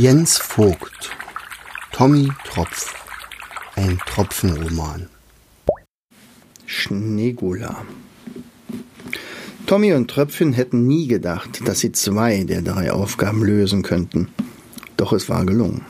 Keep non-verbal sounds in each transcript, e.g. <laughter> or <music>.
Jens Vogt Tommy Tropf Ein Tropfenroman Schneegula Tommy und Tröpfchen hätten nie gedacht, dass sie zwei der drei Aufgaben lösen könnten. Doch es war gelungen.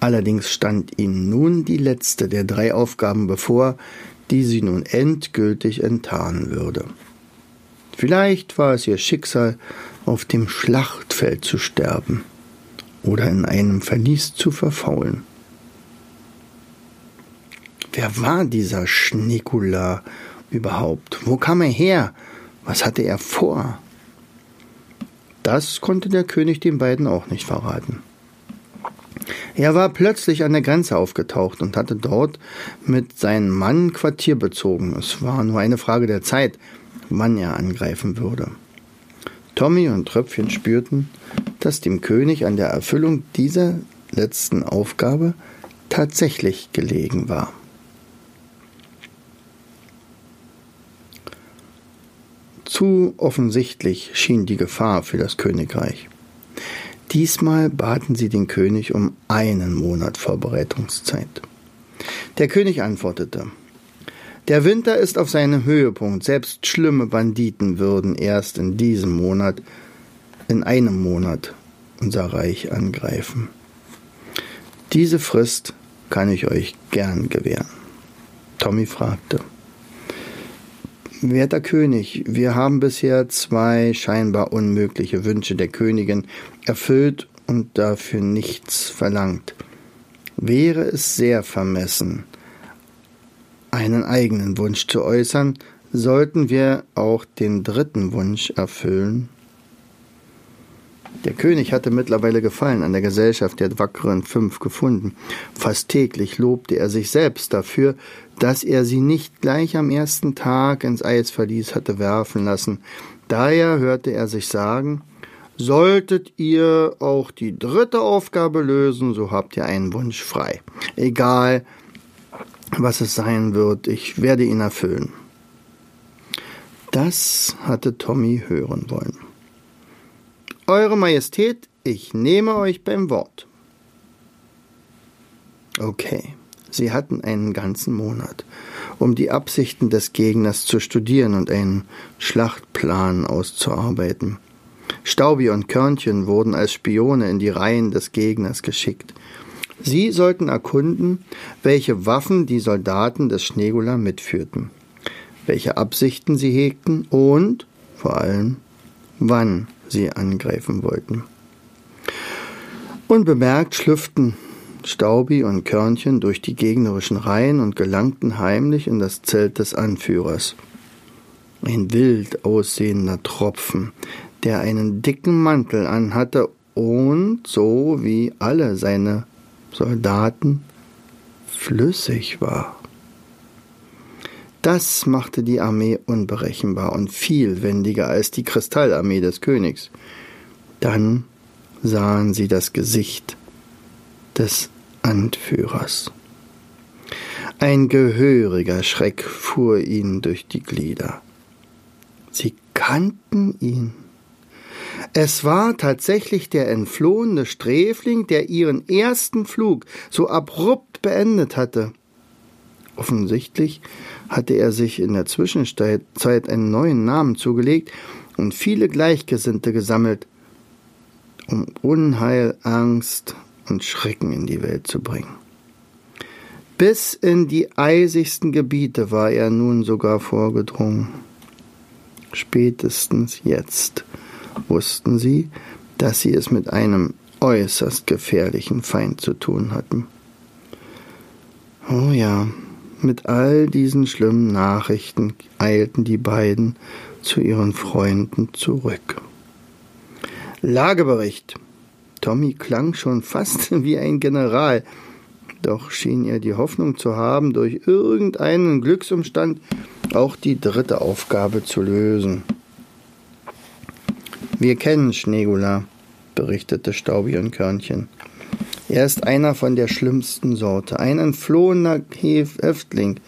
Allerdings stand ihnen nun die letzte der drei Aufgaben bevor, die sie nun endgültig enttarnen würde. Vielleicht war es ihr Schicksal, auf dem Schlachtfeld zu sterben oder in einem Verlies zu verfaulen. Wer war dieser Schnikula überhaupt? Wo kam er her? Was hatte er vor? Das konnte der König den beiden auch nicht verraten. Er war plötzlich an der Grenze aufgetaucht und hatte dort mit seinem Mann Quartier bezogen. Es war nur eine Frage der Zeit, wann er angreifen würde. Tommy und Tröpfchen spürten, dass dem König an der Erfüllung dieser letzten Aufgabe tatsächlich gelegen war. Zu offensichtlich schien die Gefahr für das Königreich. Diesmal baten sie den König um einen Monat Vorbereitungszeit. Der König antwortete Der Winter ist auf seinem Höhepunkt, selbst schlimme Banditen würden erst in diesem Monat in einem Monat unser Reich angreifen. Diese Frist kann ich euch gern gewähren. Tommy fragte. Werter König, wir haben bisher zwei scheinbar unmögliche Wünsche der Königin erfüllt und dafür nichts verlangt. Wäre es sehr vermessen, einen eigenen Wunsch zu äußern, sollten wir auch den dritten Wunsch erfüllen? Der König hatte mittlerweile Gefallen an der Gesellschaft der wackeren Fünf gefunden. Fast täglich lobte er sich selbst dafür, dass er sie nicht gleich am ersten Tag ins Eisverlies hatte werfen lassen. Daher hörte er sich sagen, Solltet ihr auch die dritte Aufgabe lösen, so habt ihr einen Wunsch frei. Egal, was es sein wird, ich werde ihn erfüllen. Das hatte Tommy hören wollen. Eure Majestät, ich nehme euch beim Wort. Okay, sie hatten einen ganzen Monat, um die Absichten des Gegners zu studieren und einen Schlachtplan auszuarbeiten. Staubi und Körnchen wurden als Spione in die Reihen des Gegners geschickt. Sie sollten erkunden, welche Waffen die Soldaten des Schneegula mitführten, welche Absichten sie hegten und, vor allem, wann sie angreifen wollten. Unbemerkt schlüpften Staubi und Körnchen durch die gegnerischen Reihen und gelangten heimlich in das Zelt des Anführers. Ein wild aussehender Tropfen, der einen dicken Mantel anhatte und, so wie alle seine Soldaten, flüssig war. Das machte die Armee unberechenbar und viel wendiger als die Kristallarmee des Königs. Dann sahen sie das Gesicht des Anführers. Ein gehöriger Schreck fuhr ihnen durch die Glieder. Sie kannten ihn. Es war tatsächlich der entflohene Sträfling, der ihren ersten Flug so abrupt beendet hatte. Offensichtlich hatte er sich in der Zwischenzeit einen neuen Namen zugelegt und viele Gleichgesinnte gesammelt, um Unheil, Angst und Schrecken in die Welt zu bringen. Bis in die eisigsten Gebiete war er nun sogar vorgedrungen. Spätestens jetzt wussten sie, dass sie es mit einem äußerst gefährlichen Feind zu tun hatten. Oh ja, mit all diesen schlimmen Nachrichten eilten die beiden zu ihren Freunden zurück. Lagebericht. Tommy klang schon fast <laughs> wie ein General, doch schien er die Hoffnung zu haben, durch irgendeinen Glücksumstand auch die dritte Aufgabe zu lösen. Wir kennen Schneegula, berichtete Staubi und Körnchen. Er ist einer von der schlimmsten Sorte, ein entflohener Häftling.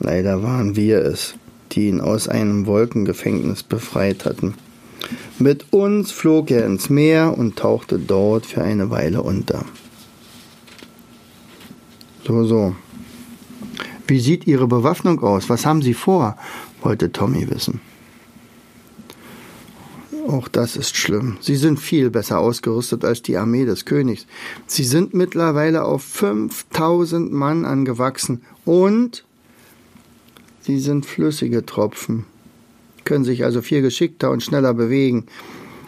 Leider waren wir es, die ihn aus einem Wolkengefängnis befreit hatten. Mit uns flog er ins Meer und tauchte dort für eine Weile unter. So, so. Wie sieht Ihre Bewaffnung aus? Was haben Sie vor? wollte Tommy wissen. Auch das ist schlimm. Sie sind viel besser ausgerüstet als die Armee des Königs. Sie sind mittlerweile auf 5000 Mann angewachsen und sie sind flüssige Tropfen, können sich also viel geschickter und schneller bewegen.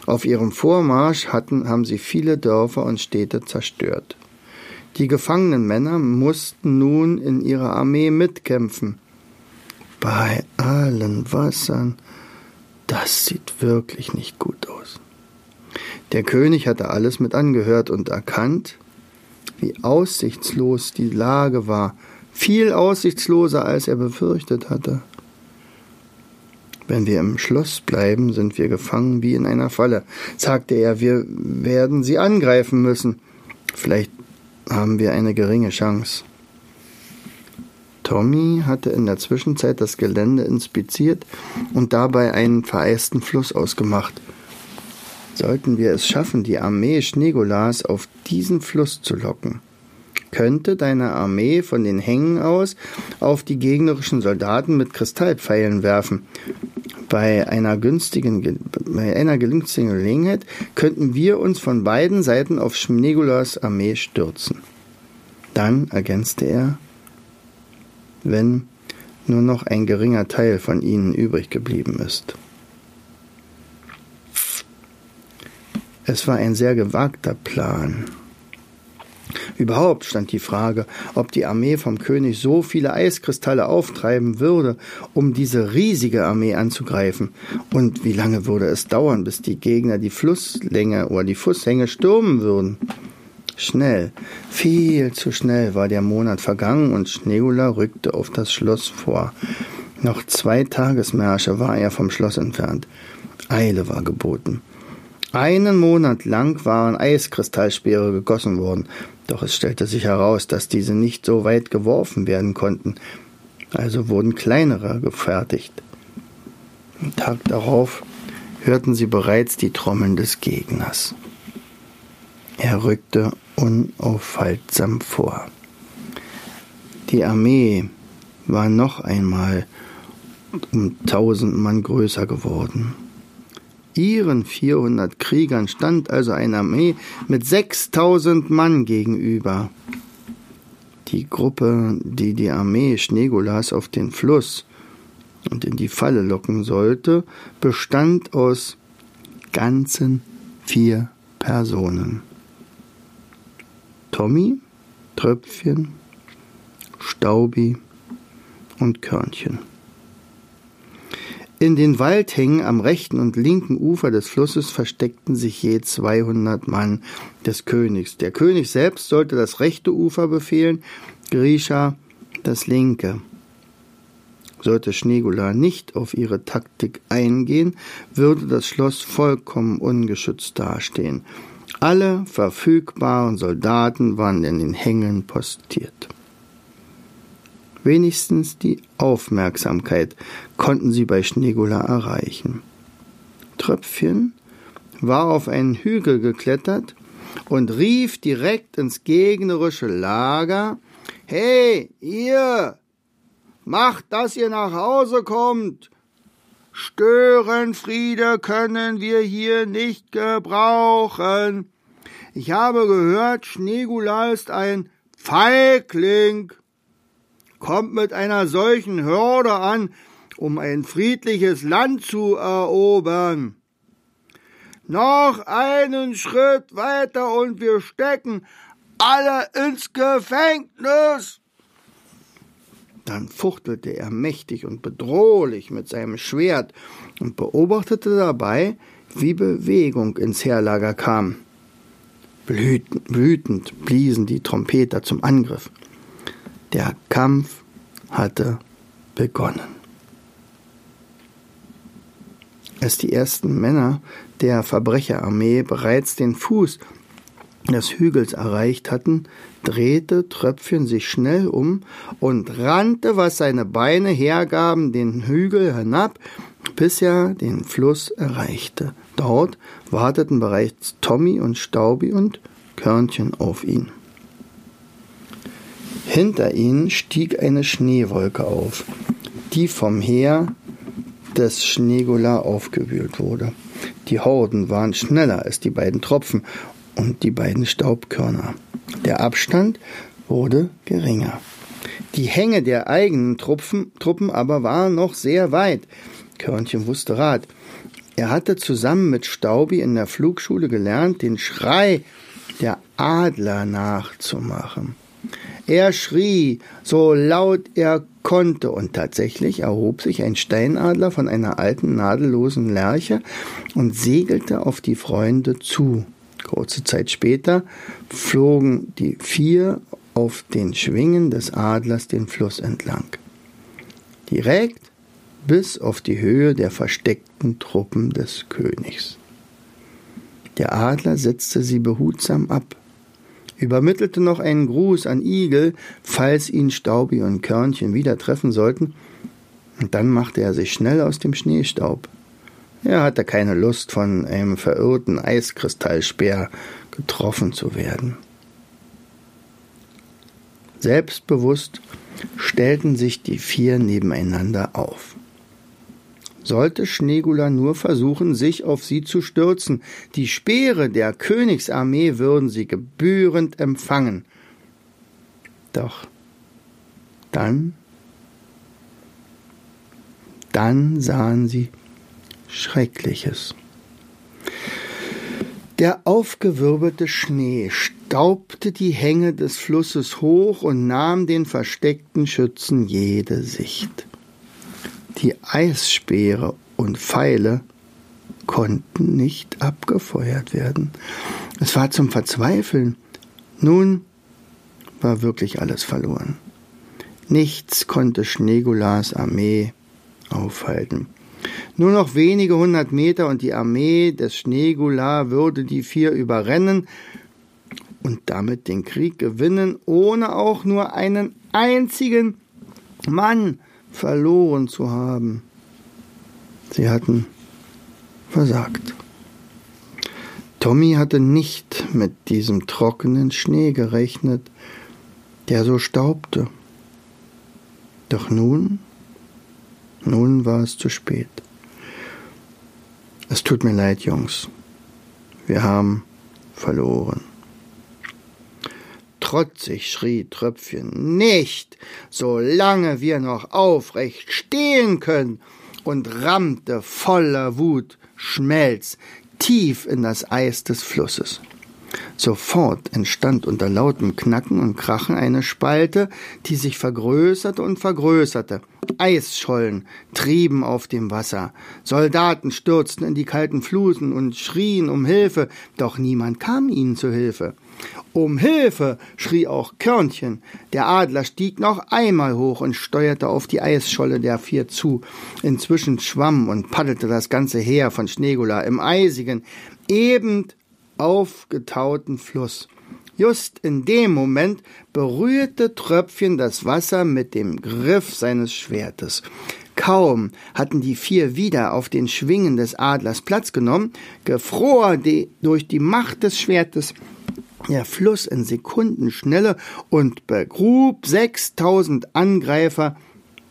Auf ihrem Vormarsch hatten, haben sie viele Dörfer und Städte zerstört. Die gefangenen Männer mussten nun in ihrer Armee mitkämpfen. Bei allen Wassern das sieht wirklich nicht gut aus. Der König hatte alles mit angehört und erkannt, wie aussichtslos die Lage war, viel aussichtsloser, als er befürchtet hatte. Wenn wir im Schloss bleiben, sind wir gefangen wie in einer Falle, sagte er, wir werden sie angreifen müssen. Vielleicht haben wir eine geringe Chance. Tommy hatte in der Zwischenzeit das Gelände inspiziert und dabei einen vereisten Fluss ausgemacht. Sollten wir es schaffen, die Armee Schnegolas auf diesen Fluss zu locken, könnte deine Armee von den Hängen aus auf die gegnerischen Soldaten mit Kristallpfeilen werfen. Bei einer günstigen, bei einer Gelegenheit könnten wir uns von beiden Seiten auf Schnegolas Armee stürzen. Dann, ergänzte er, wenn nur noch ein geringer Teil von ihnen übrig geblieben ist. Es war ein sehr gewagter Plan. Überhaupt stand die Frage, ob die Armee vom König so viele Eiskristalle auftreiben würde, um diese riesige Armee anzugreifen, und wie lange würde es dauern, bis die Gegner die Flusslänge oder die Flusshänge stürmen würden. Schnell, viel zu schnell war der Monat vergangen und Schneegula rückte auf das Schloss vor. Noch zwei Tagesmärsche war er vom Schloss entfernt. Eile war geboten. Einen Monat lang waren Eiskristallspeere gegossen worden, doch es stellte sich heraus, dass diese nicht so weit geworfen werden konnten, also wurden kleinere gefertigt. Am Tag darauf hörten sie bereits die Trommeln des Gegners. Er rückte unaufhaltsam vor. Die Armee war noch einmal um tausend Mann größer geworden. Ihren 400 Kriegern stand also eine Armee mit 6000 Mann gegenüber. Die Gruppe, die die Armee Schneegolas auf den Fluss und in die Falle locken sollte, bestand aus ganzen vier Personen. Tommy, Tröpfchen, Staubi und Körnchen. In den Waldhängen am rechten und linken Ufer des Flusses versteckten sich je 200 Mann des Königs. Der König selbst sollte das rechte Ufer befehlen, Grisha das linke. Sollte Schneegula nicht auf ihre Taktik eingehen, würde das Schloss vollkommen ungeschützt dastehen. Alle verfügbaren Soldaten waren in den Hängen postiert. Wenigstens die Aufmerksamkeit konnten sie bei Schneegula erreichen. Tröpfchen war auf einen Hügel geklettert und rief direkt ins gegnerische Lager Hey, ihr! Macht, dass ihr nach Hause kommt! Störenfriede können wir hier nicht gebrauchen. Ich habe gehört, Schneegula ist ein Feigling. Kommt mit einer solchen Hürde an, um ein friedliches Land zu erobern. Noch einen Schritt weiter und wir stecken alle ins Gefängnis. Dann fuchtelte er mächtig und bedrohlich mit seinem Schwert und beobachtete dabei, wie Bewegung ins Heerlager kam. Wütend bliesen die Trompeter zum Angriff. Der Kampf hatte begonnen. Als die ersten Männer der Verbrecherarmee bereits den Fuß des Hügels erreicht hatten, drehte Tröpfchen sich schnell um und rannte, was seine Beine hergaben, den Hügel hinab, bis er den Fluss erreichte. Dort warteten bereits Tommy und Staubi und Körnchen auf ihn. Hinter ihnen stieg eine Schneewolke auf, die vom Heer des Schneegula aufgewühlt wurde. Die Horden waren schneller als die beiden Tropfen und die beiden Staubkörner. Der Abstand wurde geringer. Die Hänge der eigenen Truppen, Truppen aber waren noch sehr weit. Körnchen wusste Rat. Er hatte zusammen mit Staubi in der Flugschule gelernt, den Schrei der Adler nachzumachen. Er schrie, so laut er konnte, und tatsächlich erhob sich ein Steinadler von einer alten nadellosen Lerche und segelte auf die Freunde zu. Kurze Zeit später flogen die vier auf den Schwingen des Adlers den Fluss entlang. Direkt bis auf die Höhe der versteckten Truppen des Königs. Der Adler setzte sie behutsam ab, übermittelte noch einen Gruß an Igel, falls ihn Staubi und Körnchen wieder treffen sollten, und dann machte er sich schnell aus dem Schneestaub. Er hatte keine Lust, von einem verirrten Eiskristallspeer getroffen zu werden. Selbstbewusst stellten sich die vier nebeneinander auf. Sollte Schneegula nur versuchen, sich auf sie zu stürzen, die Speere der Königsarmee würden sie gebührend empfangen. Doch dann, dann sahen sie Schreckliches. Der aufgewirbelte Schnee staubte die Hänge des Flusses hoch und nahm den versteckten Schützen jede Sicht. Die Eisspeere und Pfeile konnten nicht abgefeuert werden. Es war zum Verzweifeln. Nun war wirklich alles verloren. Nichts konnte Schneegulas Armee aufhalten. Nur noch wenige hundert Meter und die Armee des Schneegula würde die vier überrennen und damit den Krieg gewinnen, ohne auch nur einen einzigen Mann verloren zu haben. Sie hatten versagt. Tommy hatte nicht mit diesem trockenen Schnee gerechnet, der so staubte. Doch nun, nun war es zu spät. Es tut mir leid, Jungs. Wir haben verloren. Trotzig schrie Tröpfchen, nicht, solange wir noch aufrecht stehen können, und rammte voller Wut Schmelz tief in das Eis des Flusses. Sofort entstand unter lautem Knacken und Krachen eine Spalte, die sich vergrößerte und vergrößerte. Eisschollen trieben auf dem Wasser. Soldaten stürzten in die kalten Flusen und schrien um Hilfe, doch niemand kam ihnen zu Hilfe. Um Hilfe! schrie auch Körnchen. Der Adler stieg noch einmal hoch und steuerte auf die Eisscholle der vier zu. Inzwischen schwamm und paddelte das ganze Heer von Schneegula im eisigen, eben aufgetauten Fluss. Just in dem Moment berührte Tröpfchen das Wasser mit dem Griff seines Schwertes. Kaum hatten die vier wieder auf den Schwingen des Adlers Platz genommen, gefror die, durch die Macht des Schwertes der Fluss in Sekundenschnelle und begrub sechstausend Angreifer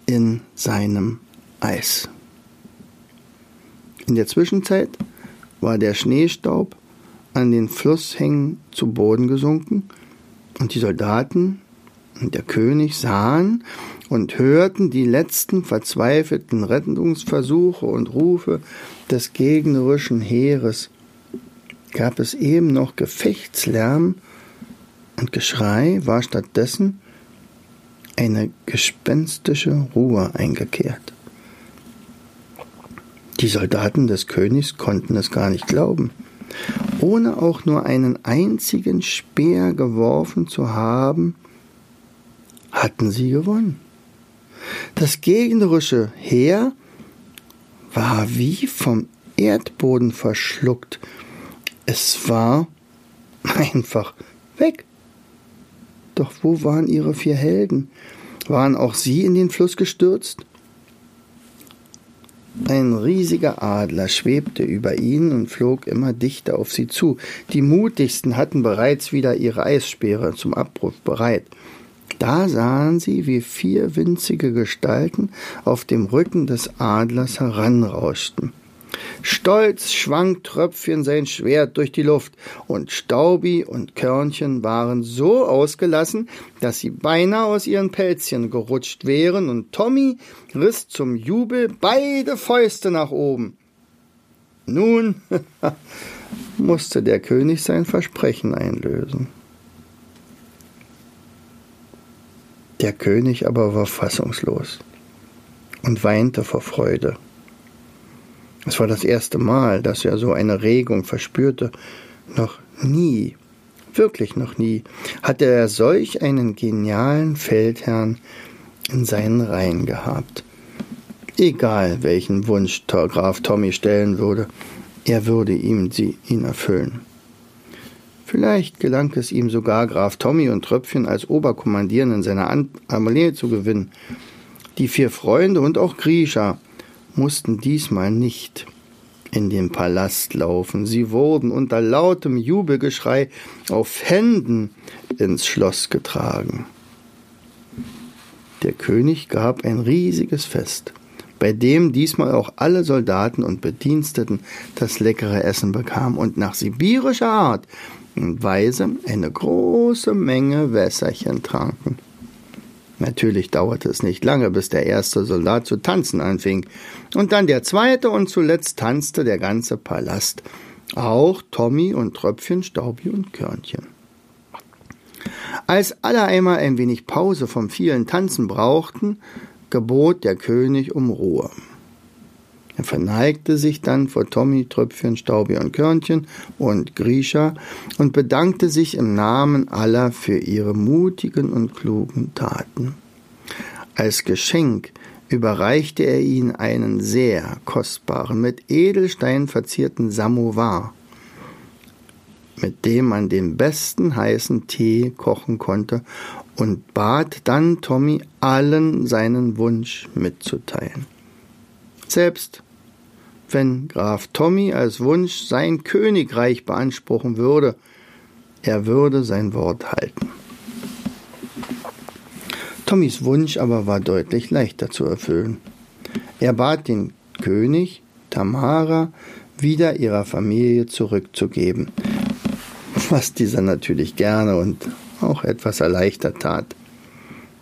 in seinem Eis. In der Zwischenzeit war der Schneestaub an den Flusshängen zu Boden gesunken, und die Soldaten und der König sahen und hörten die letzten verzweifelten Rettungsversuche und Rufe des gegnerischen Heeres. Gab es eben noch Gefechtslärm und Geschrei, war stattdessen eine gespenstische Ruhe eingekehrt. Die Soldaten des Königs konnten es gar nicht glauben ohne auch nur einen einzigen Speer geworfen zu haben, hatten sie gewonnen. Das gegnerische Heer war wie vom Erdboden verschluckt. Es war <laughs> einfach weg. Doch wo waren ihre vier Helden? Waren auch sie in den Fluss gestürzt? Ein riesiger Adler schwebte über ihnen und flog immer dichter auf sie zu. Die mutigsten hatten bereits wieder ihre Eisspeere zum Abbruch bereit. Da sahen sie, wie vier winzige Gestalten auf dem Rücken des Adlers heranrauschten. Stolz schwang Tröpfchen sein Schwert durch die Luft, und Staubi und Körnchen waren so ausgelassen, dass sie beinahe aus ihren Pelzchen gerutscht wären, und Tommy riss zum Jubel beide Fäuste nach oben. Nun <laughs> musste der König sein Versprechen einlösen. Der König aber war fassungslos und weinte vor Freude. Es war das erste Mal, dass er so eine Regung verspürte. Noch nie, wirklich noch nie, hatte er solch einen genialen Feldherrn in seinen Reihen gehabt. Egal, welchen Wunsch Graf Tommy stellen würde, er würde ihm sie ihn erfüllen. Vielleicht gelang es ihm sogar, Graf Tommy und Tröpfchen als Oberkommandierenden seiner Armee zu gewinnen. Die vier Freunde und auch Grisha mussten diesmal nicht in den Palast laufen. Sie wurden unter lautem Jubelgeschrei auf Händen ins Schloss getragen. Der König gab ein riesiges Fest, bei dem diesmal auch alle Soldaten und Bediensteten das leckere Essen bekamen und nach sibirischer Art und Weise eine große Menge Wässerchen tranken. Natürlich dauerte es nicht lange, bis der erste Soldat zu tanzen anfing, und dann der zweite, und zuletzt tanzte der ganze Palast, auch Tommy und Tröpfchen, Staubi und Körnchen. Als alle einmal ein wenig Pause vom vielen Tanzen brauchten, gebot der König um Ruhe. Er verneigte sich dann vor Tommy, Tröpfchen, Staubi und Körnchen und Grisha und bedankte sich im Namen aller für ihre mutigen und klugen Taten. Als Geschenk überreichte er ihnen einen sehr kostbaren, mit Edelstein verzierten Samovar, mit dem man den besten heißen Tee kochen konnte und bat dann Tommy allen seinen Wunsch mitzuteilen. Selbst wenn Graf Tommy als Wunsch sein Königreich beanspruchen würde, er würde sein Wort halten. Tommys Wunsch aber war deutlich leichter zu erfüllen. Er bat den König, Tamara, wieder ihrer Familie zurückzugeben, was dieser natürlich gerne und auch etwas erleichtert tat.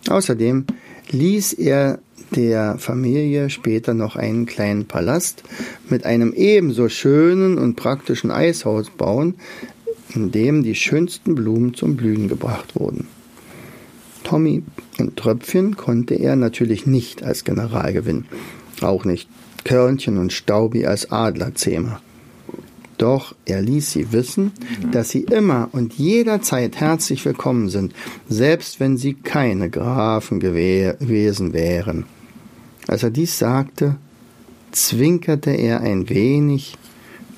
Außerdem ließ er der Familie später noch einen kleinen Palast mit einem ebenso schönen und praktischen Eishaus bauen, in dem die schönsten Blumen zum Blühen gebracht wurden. Tommy und Tröpfchen konnte er natürlich nicht als General gewinnen, auch nicht Körnchen und Staubi als Adlerzähmer. Doch er ließ sie wissen, dass sie immer und jederzeit herzlich willkommen sind, selbst wenn sie keine Grafen gewesen wären. Als er dies sagte, zwinkerte er ein wenig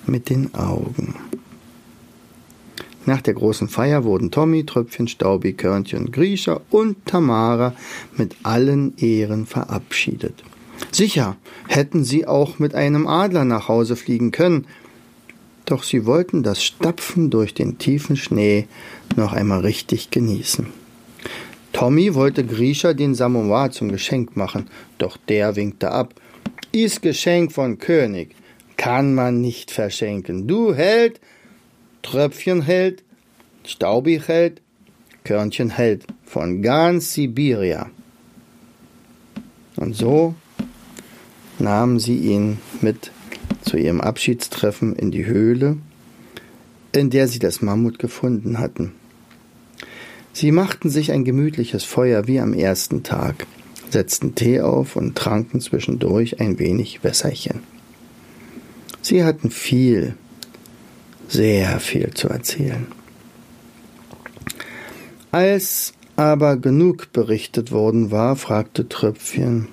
mit den Augen. Nach der großen Feier wurden Tommy, Tröpfchen, Staubi, Körnchen, Griecher und Tamara mit allen Ehren verabschiedet. Sicher hätten sie auch mit einem Adler nach Hause fliegen können, doch sie wollten das Stapfen durch den tiefen Schnee noch einmal richtig genießen. Tommy wollte Grisha den Samovar zum Geschenk machen, doch der winkte ab. Is Geschenk von König, kann man nicht verschenken. Du Held, Tröpfchen hält, Staubi hält, Körnchen hält, von ganz Sibiria. Und so nahmen sie ihn mit zu ihrem Abschiedstreffen in die Höhle, in der sie das Mammut gefunden hatten. Sie machten sich ein gemütliches Feuer wie am ersten Tag, setzten Tee auf und tranken zwischendurch ein wenig Wässerchen. Sie hatten viel, sehr viel zu erzählen. Als aber genug berichtet worden war, fragte Tröpfchen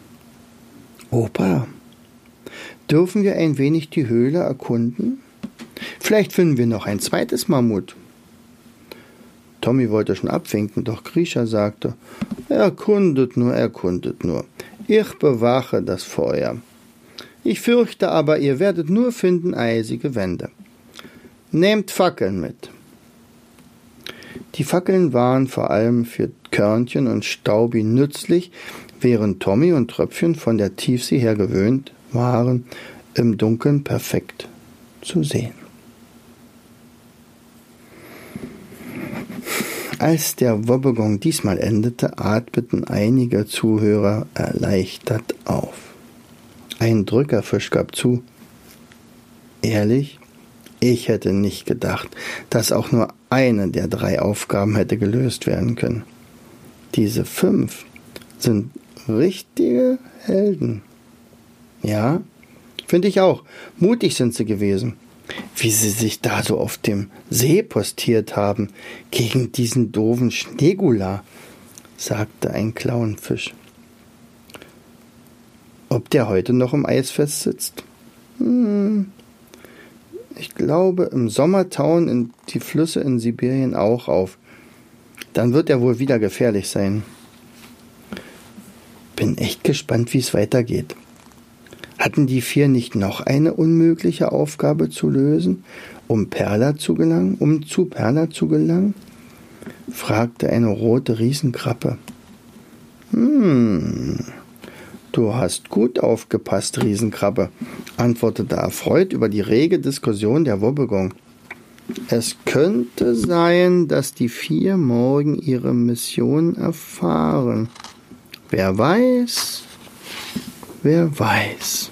Opa, dürfen wir ein wenig die Höhle erkunden? Vielleicht finden wir noch ein zweites Mammut. Tommy wollte schon abwinken, doch Grisha sagte, erkundet nur, erkundet nur. Ich bewache das Feuer. Ich fürchte aber, ihr werdet nur finden eisige Wände. Nehmt Fackeln mit. Die Fackeln waren vor allem für Körnchen und Staubi nützlich, während Tommy und Tröpfchen von der Tiefsee her gewöhnt waren, im Dunkeln perfekt zu sehen. Als der Wobbegong diesmal endete, atmeten einige Zuhörer erleichtert auf. Ein Drückerfisch gab zu. Ehrlich, ich hätte nicht gedacht, dass auch nur eine der drei Aufgaben hätte gelöst werden können. Diese fünf sind richtige Helden. Ja, finde ich auch. Mutig sind sie gewesen. Wie sie sich da so auf dem See postiert haben gegen diesen doofen Schneegula, sagte ein Clownfisch. Ob der heute noch im Eisfest sitzt? Hm. Ich glaube, im Sommer tauen die Flüsse in Sibirien auch auf. Dann wird er wohl wieder gefährlich sein. Bin echt gespannt, wie es weitergeht. Hatten die vier nicht noch eine unmögliche Aufgabe zu lösen, um Perla zu gelangen, um zu Perla zu gelangen? fragte eine rote Riesenkrabbe. Hm, du hast gut aufgepasst, Riesenkrabbe, antwortete erfreut über die rege Diskussion der Wobbegong. Es könnte sein, dass die vier morgen ihre Mission erfahren. Wer weiß, wer weiß.